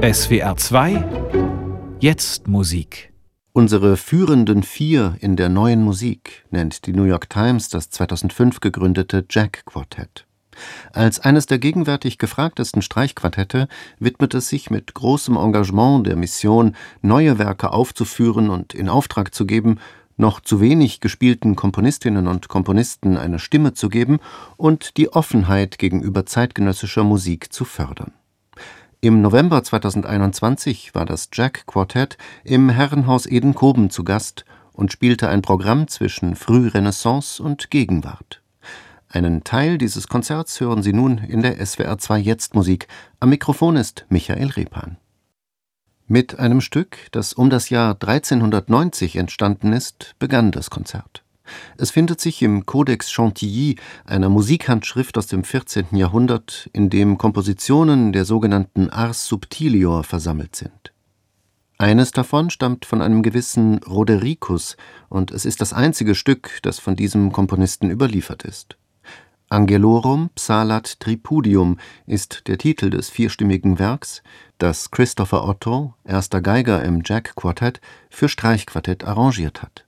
SWR 2 Jetzt Musik Unsere führenden Vier in der neuen Musik nennt die New York Times das 2005 gegründete Jack Quartett. Als eines der gegenwärtig gefragtesten Streichquartette widmet es sich mit großem Engagement der Mission, neue Werke aufzuführen und in Auftrag zu geben, noch zu wenig gespielten Komponistinnen und Komponisten eine Stimme zu geben und die Offenheit gegenüber zeitgenössischer Musik zu fördern. Im November 2021 war das Jack Quartett im Herrenhaus Edenkoben zu Gast und spielte ein Programm zwischen Frührenaissance und Gegenwart. Einen Teil dieses Konzerts hören Sie nun in der SWR 2 Jetzt Musik. Am Mikrofon ist Michael Repan. Mit einem Stück, das um das Jahr 1390 entstanden ist, begann das Konzert. Es findet sich im Codex Chantilly, einer Musikhandschrift aus dem 14. Jahrhundert, in dem Kompositionen der sogenannten Ars Subtilior versammelt sind. Eines davon stammt von einem gewissen Rodericus und es ist das einzige Stück, das von diesem Komponisten überliefert ist. Angelorum Psalat Tripudium ist der Titel des vierstimmigen Werks, das Christopher Otto, erster Geiger im Jack Quartett, für Streichquartett arrangiert hat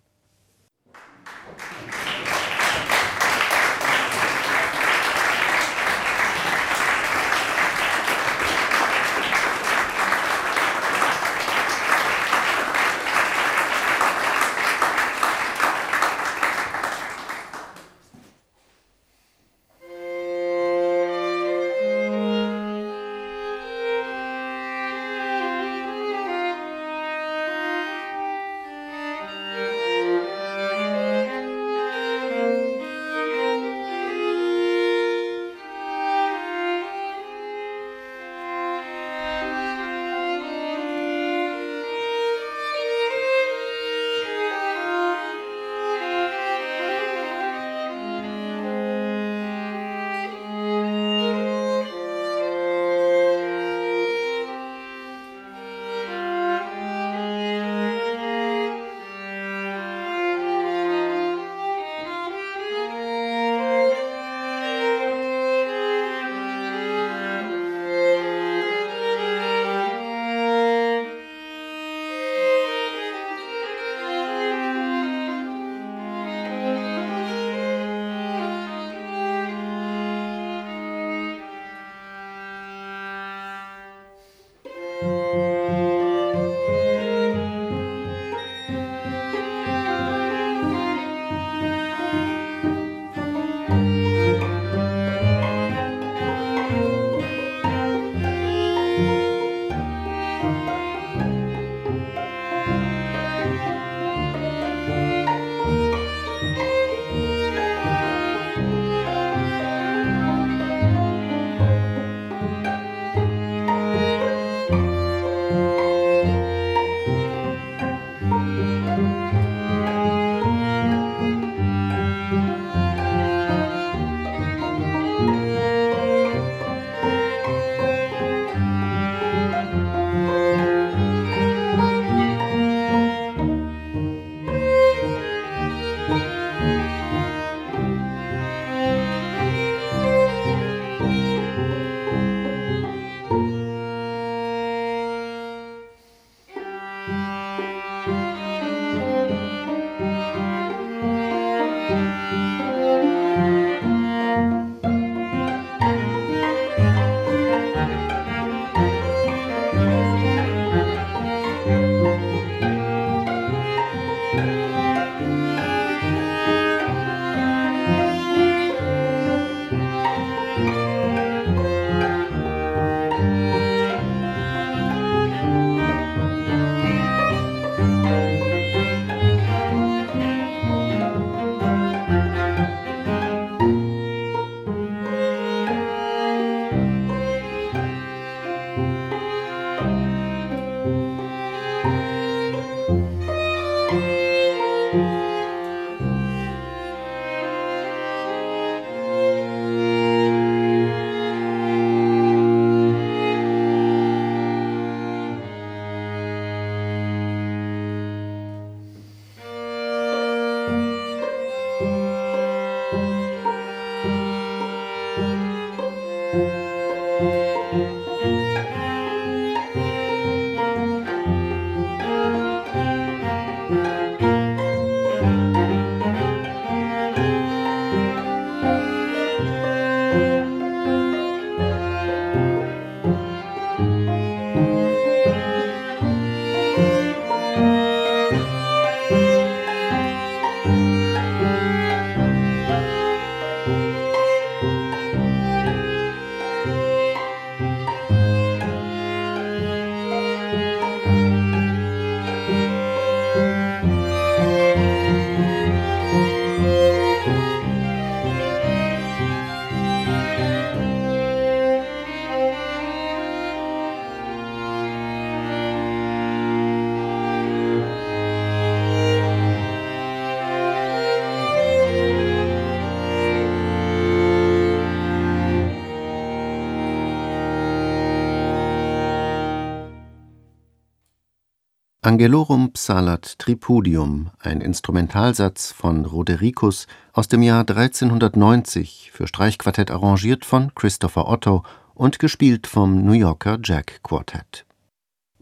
Angelorum Psalat Tripudium, ein Instrumentalsatz von Rodericus aus dem Jahr 1390 für Streichquartett arrangiert von Christopher Otto und gespielt vom New Yorker Jack Quartet.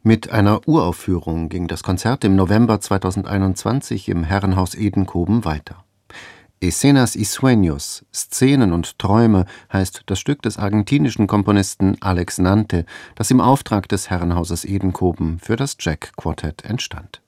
Mit einer Uraufführung ging das Konzert im November 2021 im Herrenhaus Edenkoben weiter. Escenas y Sueños (Szenen und Träume) heißt das Stück des argentinischen Komponisten Alex Nante, das im Auftrag des Herrenhauses Edenkoben für das Jack-Quartett entstand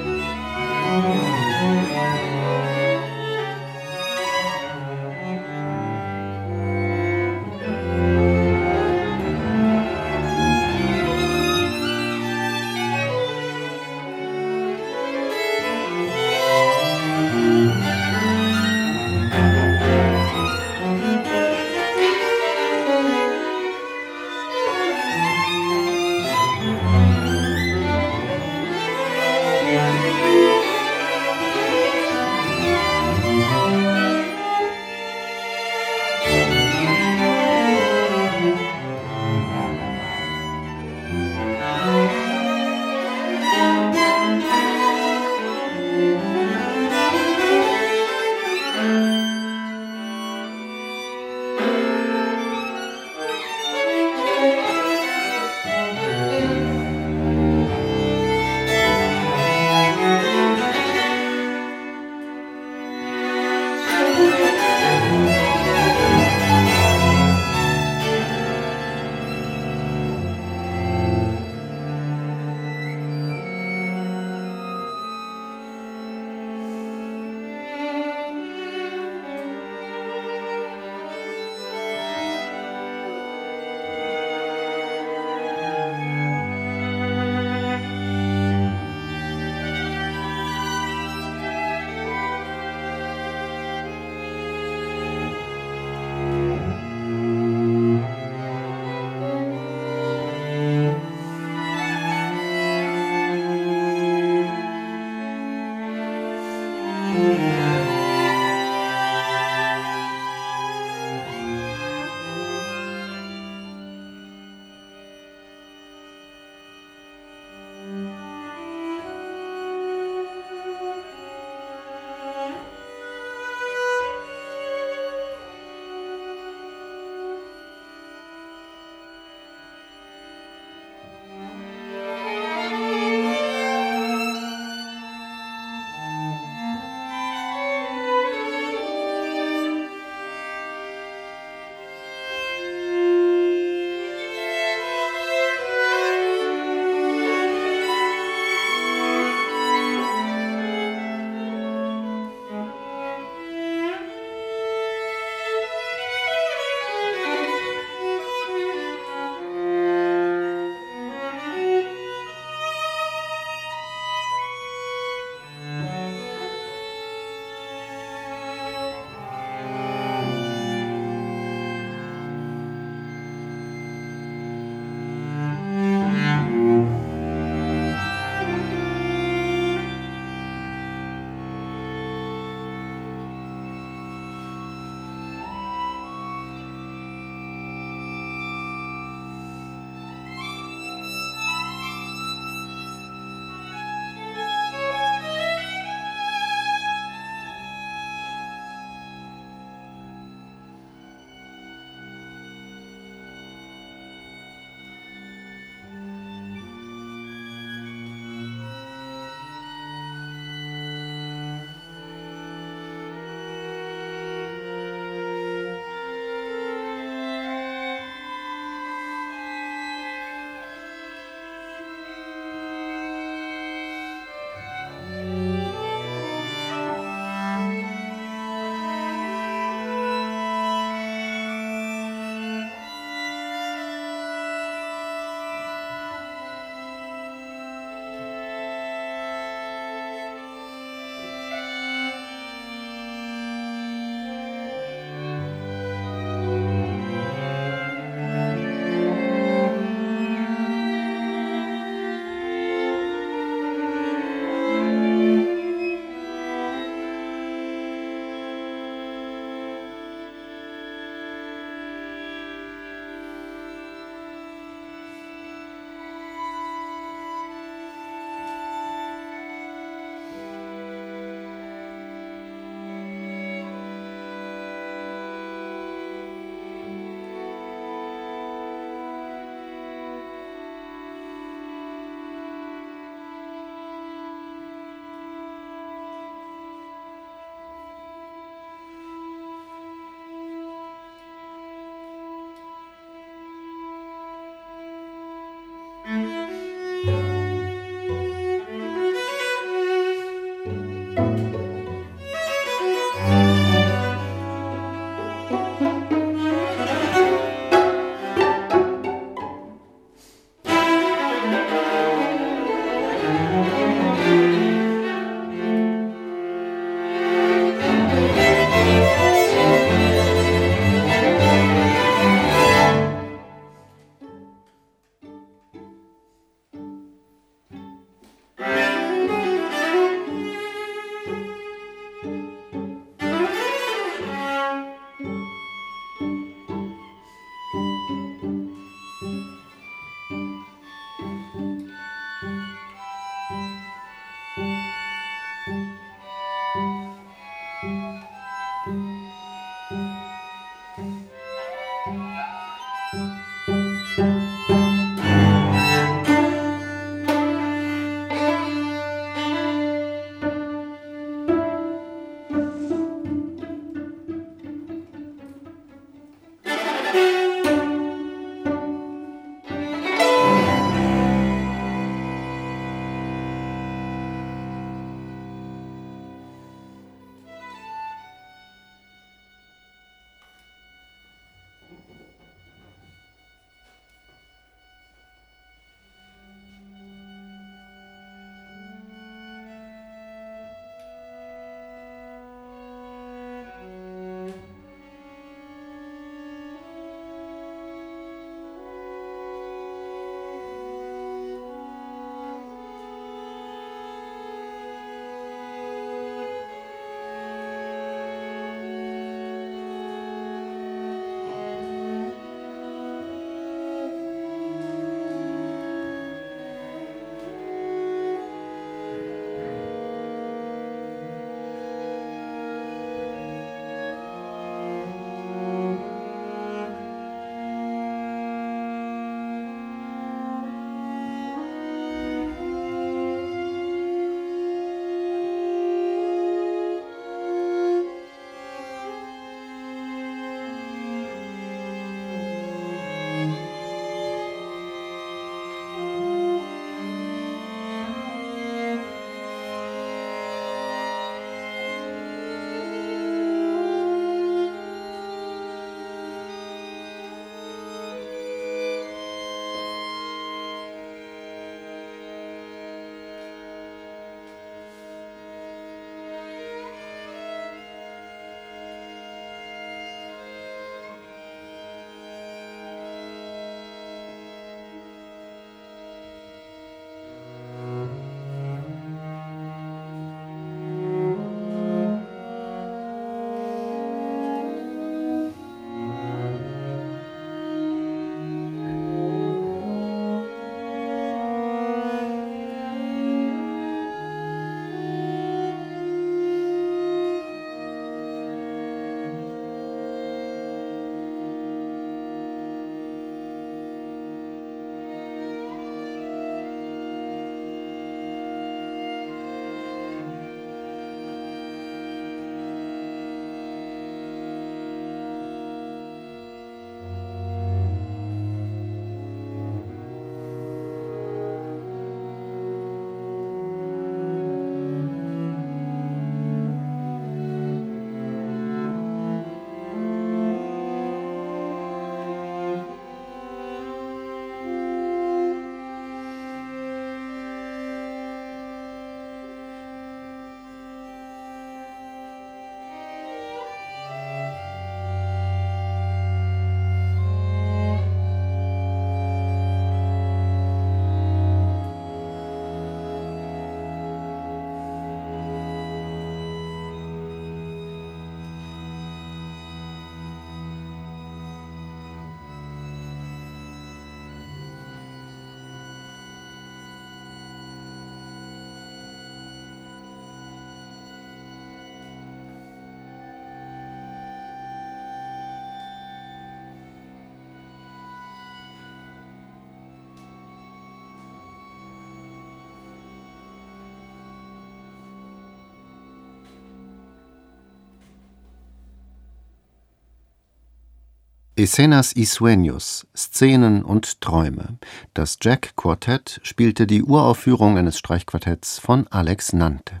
Escenas y Sueños Szenen und Träume. Das Jack Quartett spielte die Uraufführung eines Streichquartetts von Alex Nante.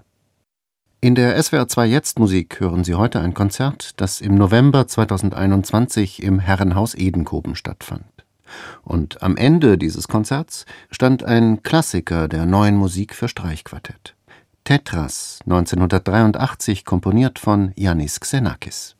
In der SWR 2 Jetzt Musik hören Sie heute ein Konzert, das im November 2021 im Herrenhaus Edenkoben stattfand. Und am Ende dieses Konzerts stand ein Klassiker der neuen Musik für Streichquartett. Tetras 1983 komponiert von Yannis Xenakis.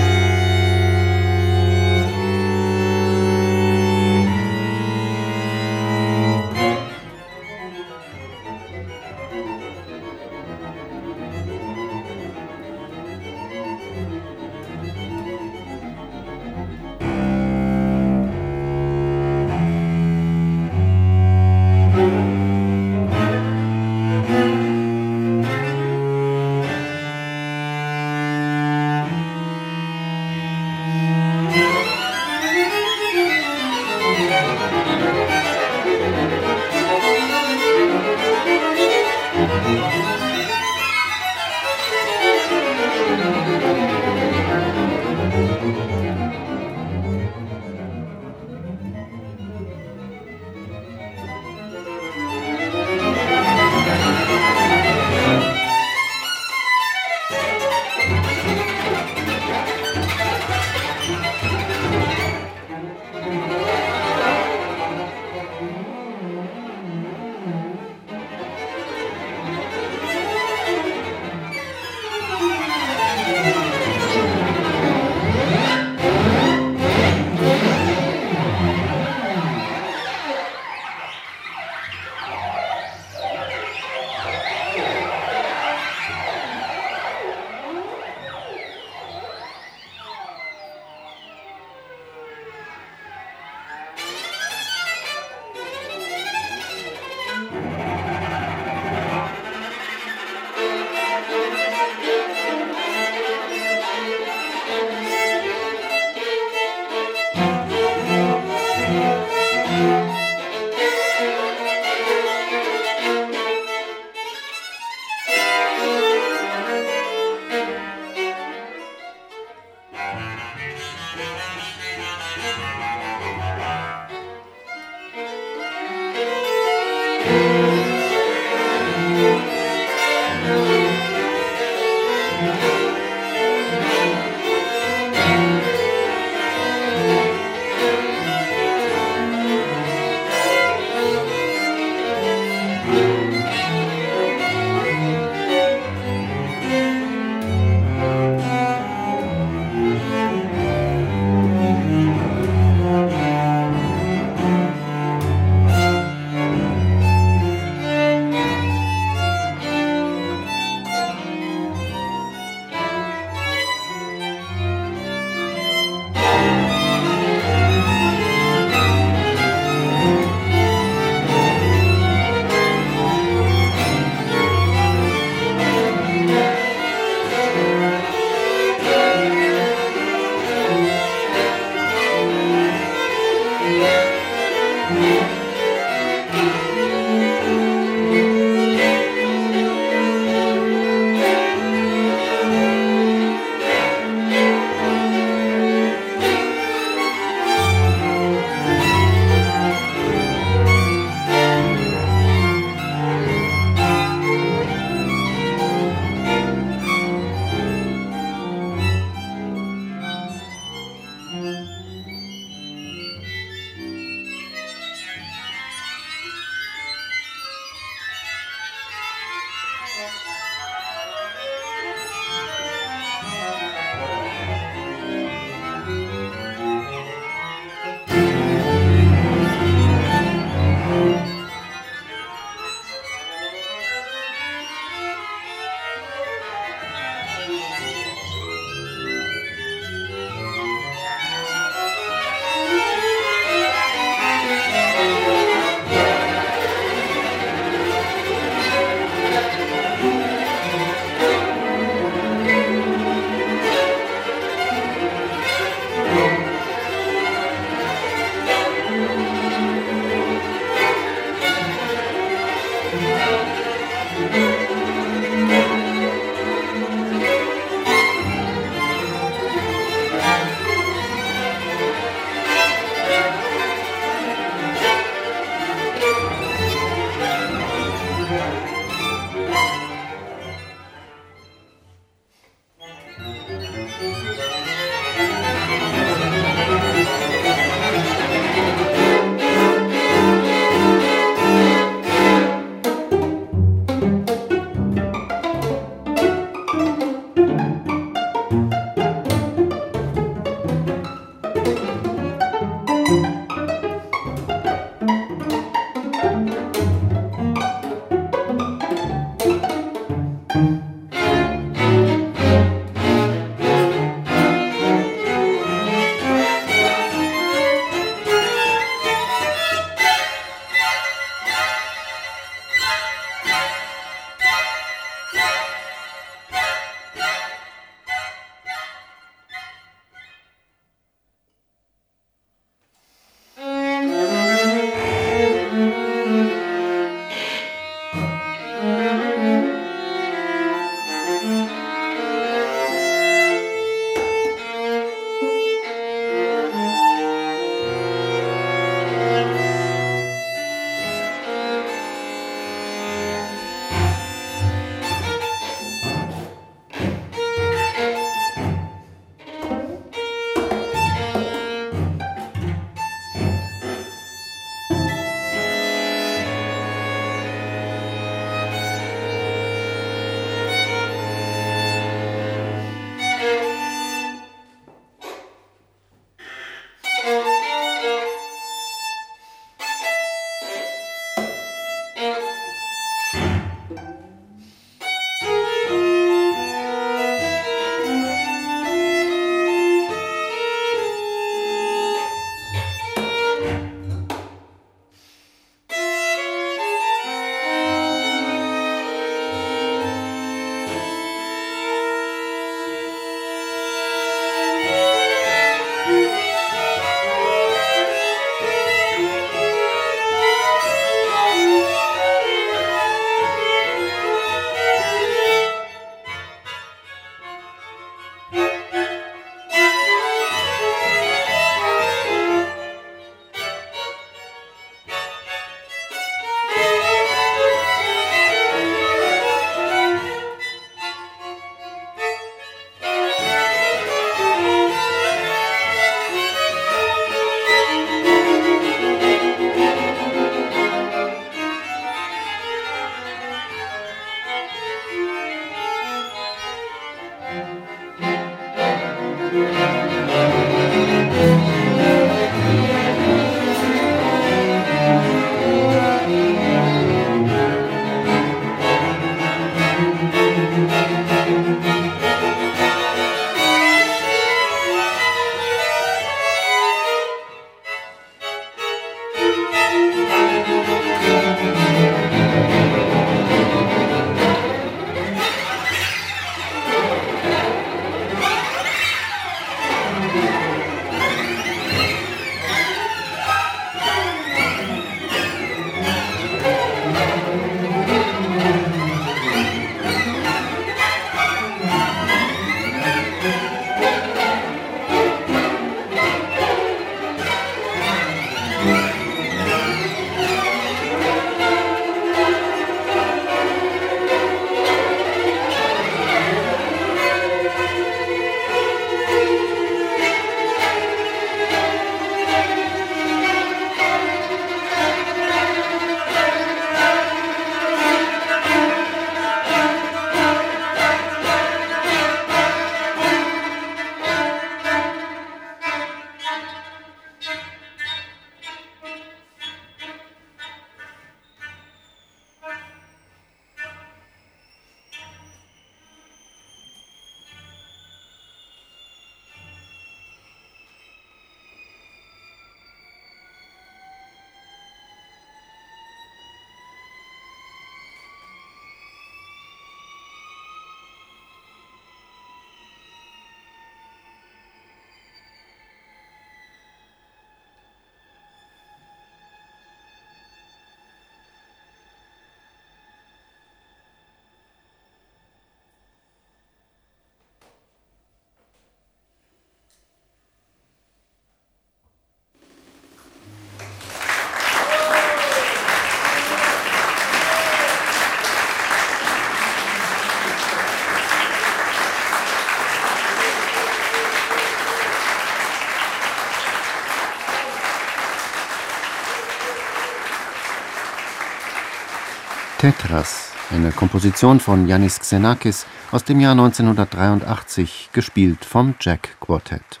Tetras, eine Komposition von Yannis Xenakis aus dem Jahr 1983, gespielt vom Jack Quartet.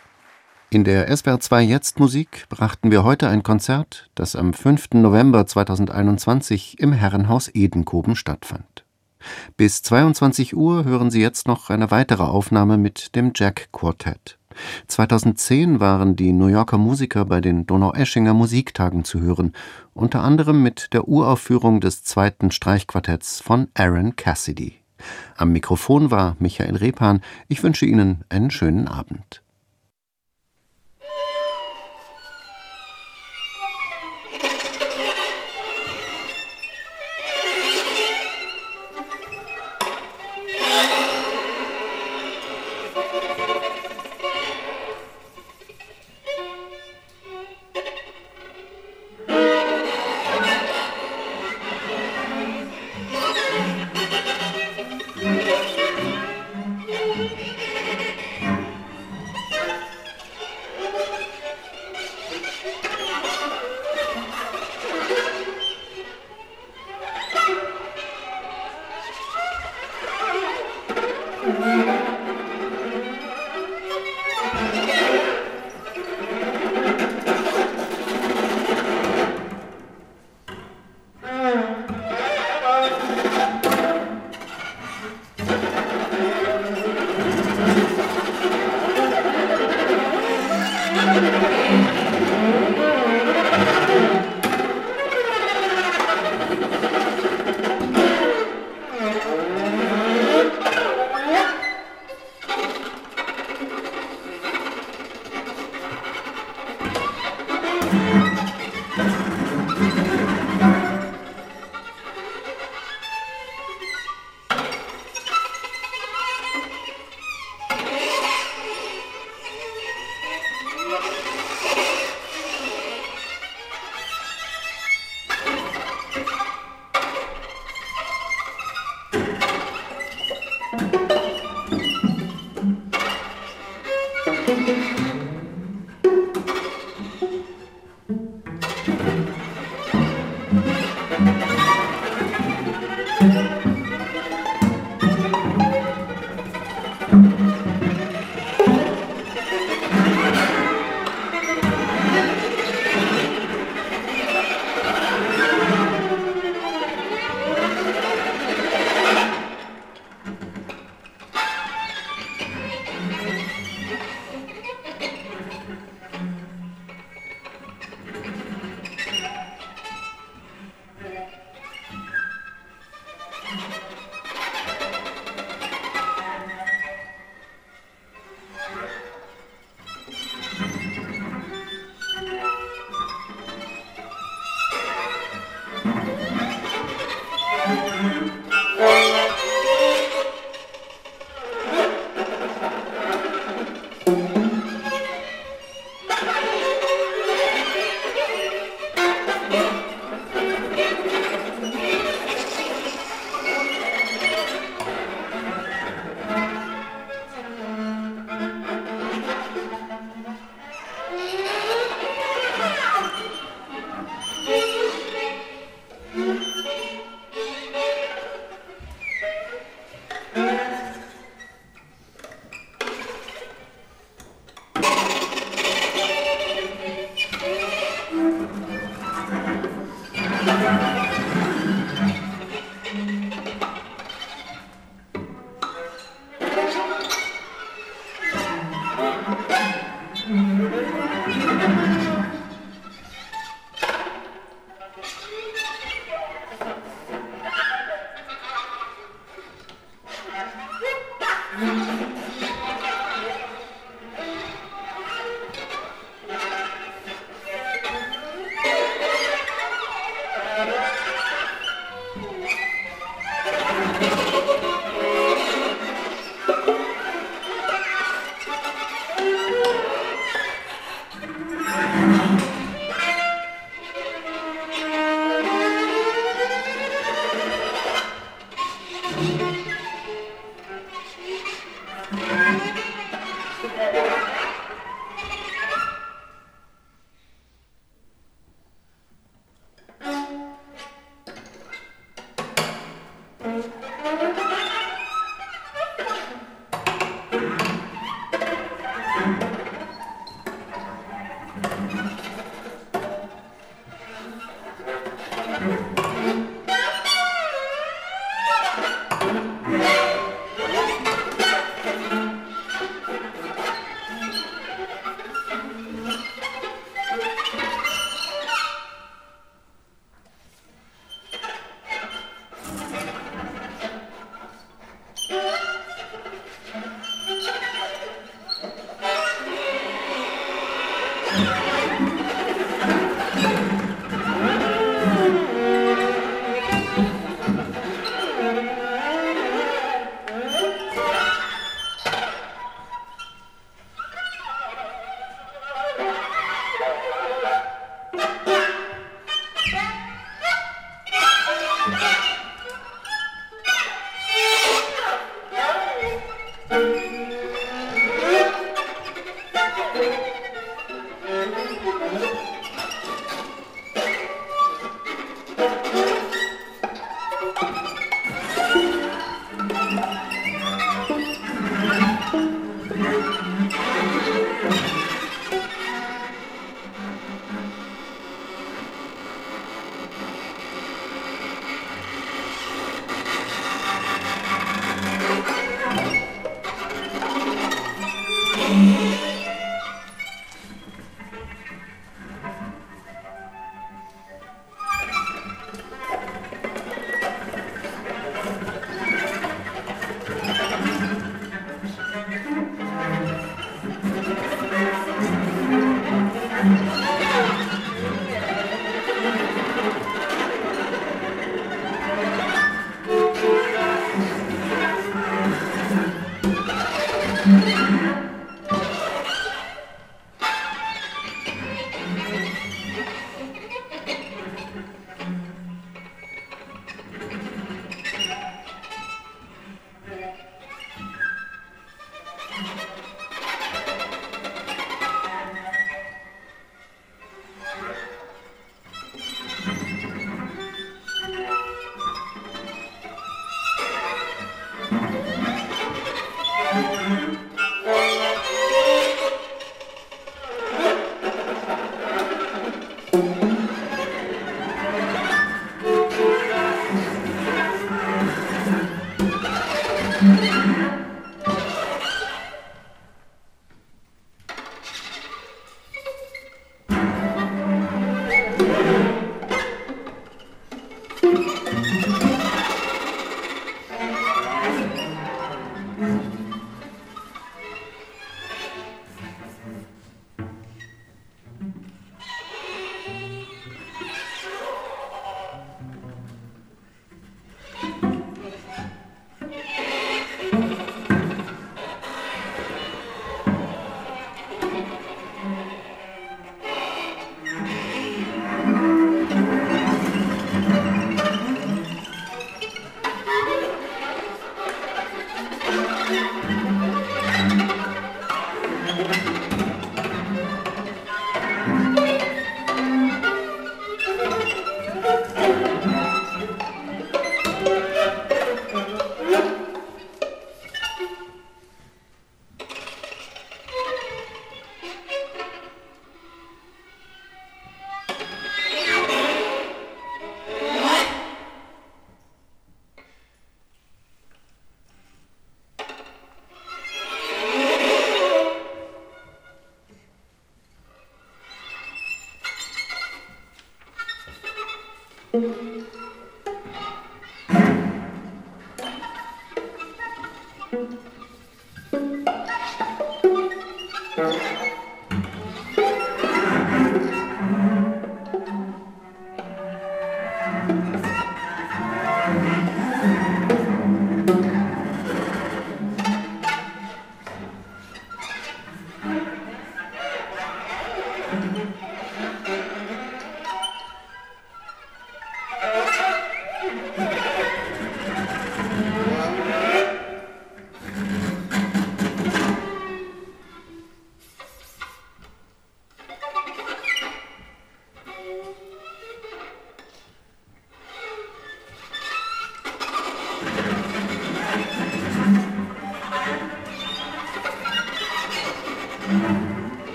In der SWR 2 Jetzt Musik brachten wir heute ein Konzert, das am 5. November 2021 im Herrenhaus Edenkoben stattfand. Bis 22 Uhr hören Sie jetzt noch eine weitere Aufnahme mit dem Jack Quartet. 2010 waren die New Yorker Musiker bei den Donaueschinger Musiktagen zu hören, unter anderem mit der Uraufführung des zweiten Streichquartetts von Aaron Cassidy. Am Mikrofon war Michael Repan. Ich wünsche Ihnen einen schönen Abend.